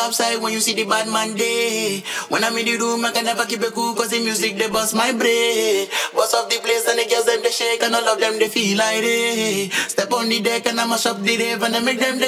when you see the bad man day. When I'm in the room, I can never keep it cool cause the music they bust my brain. Bust off the place and the girls them they shake and all of them they feel like it. Step on the deck and I mash up the rave and I make them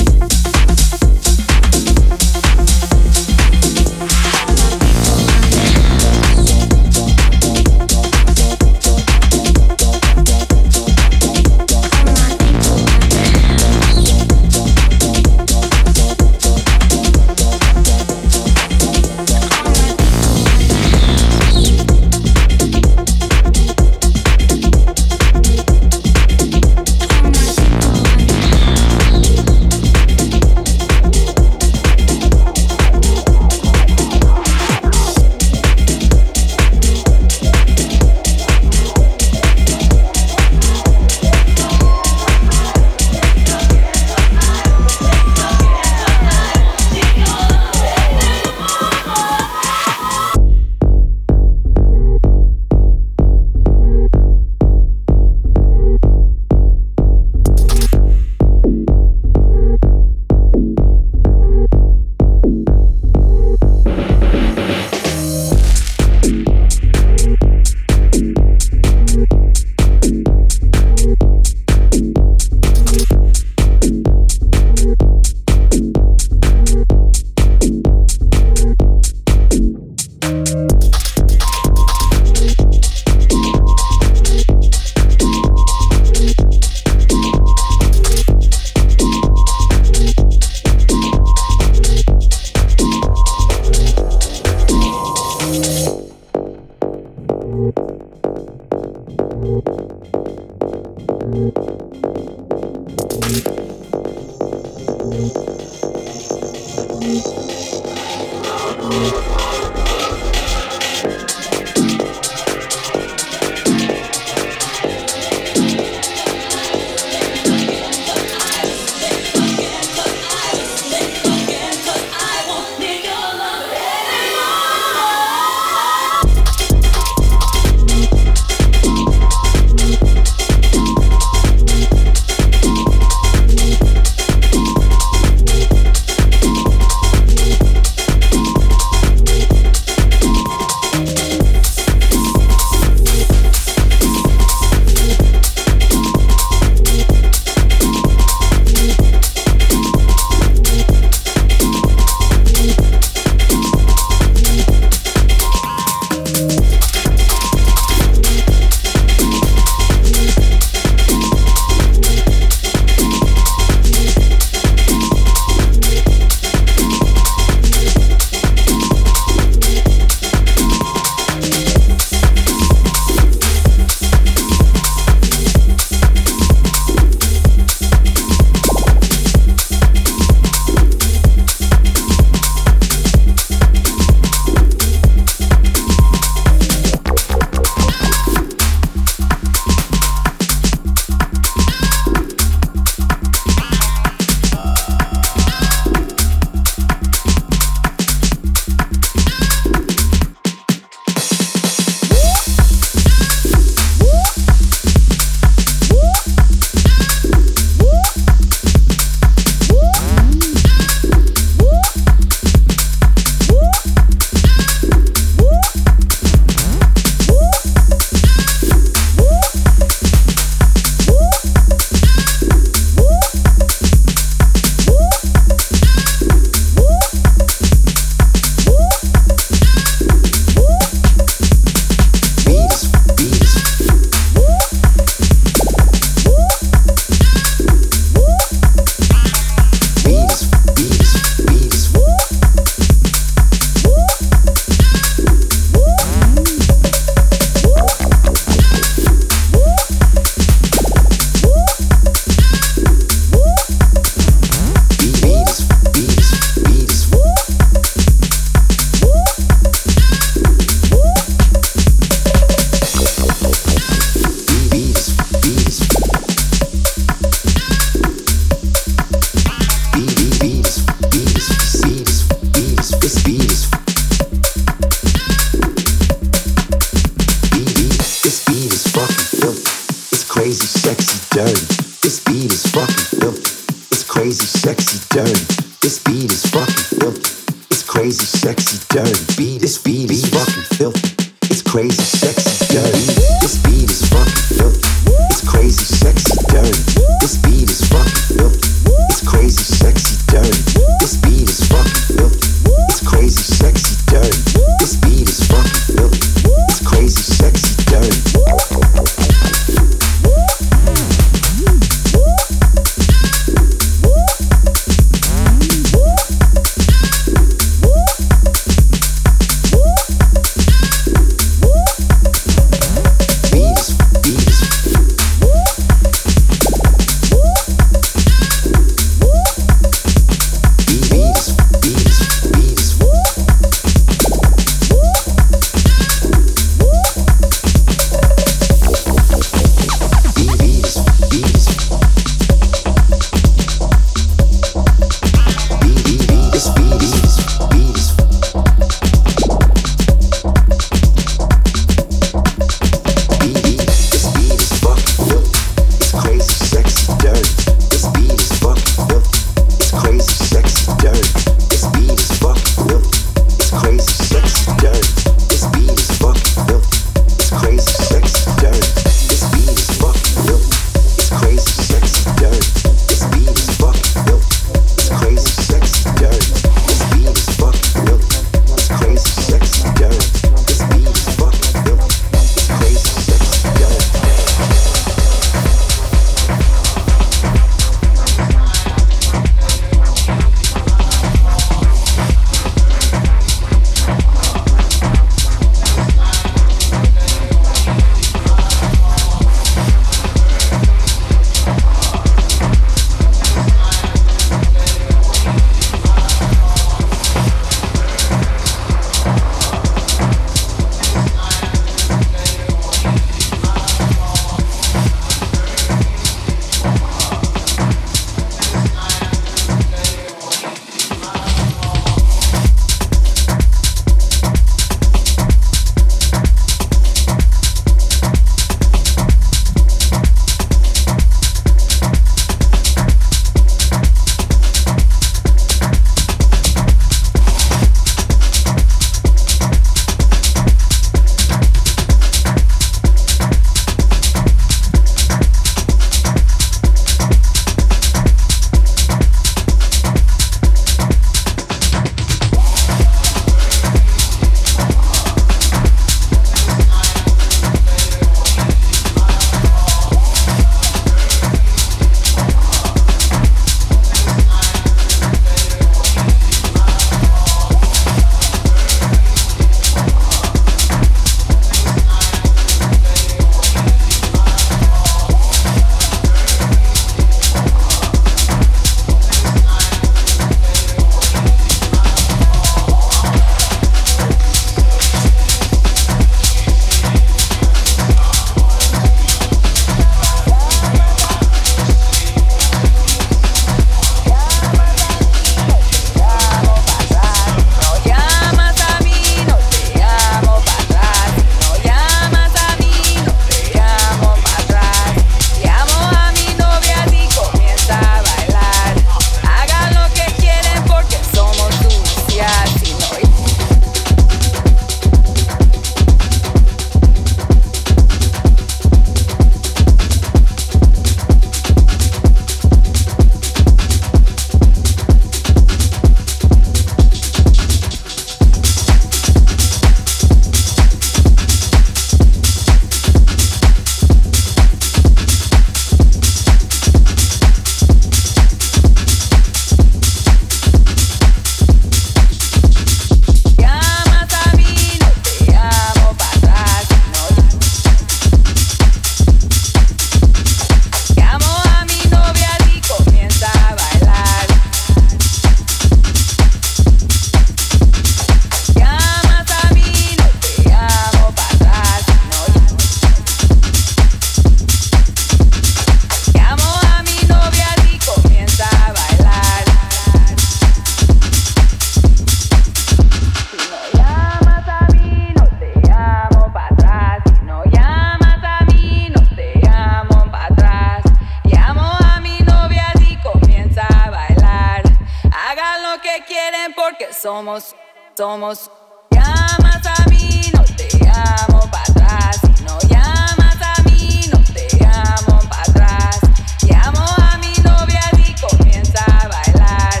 somos, somos. Llamas a mí, no te llamo para atrás. No llamas a mí, no te llamo para atrás. Llamo a mi novia y comienza a bailar.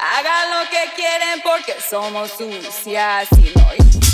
Hagan lo que quieren porque somos sucias y no.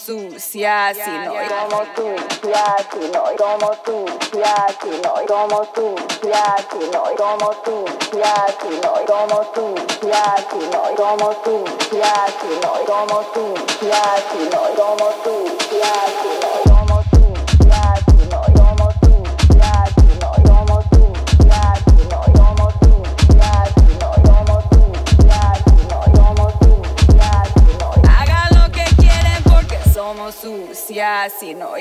Sucias y no somos sucias y no somos sucias y no somos sucias y no somos sucias y no somos sucias y no somos sucias y no somos sucias y no somos sucias y no así, ¿no?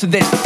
To this.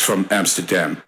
From Amsterdam.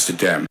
Amsterdam.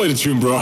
Play the tune, bro.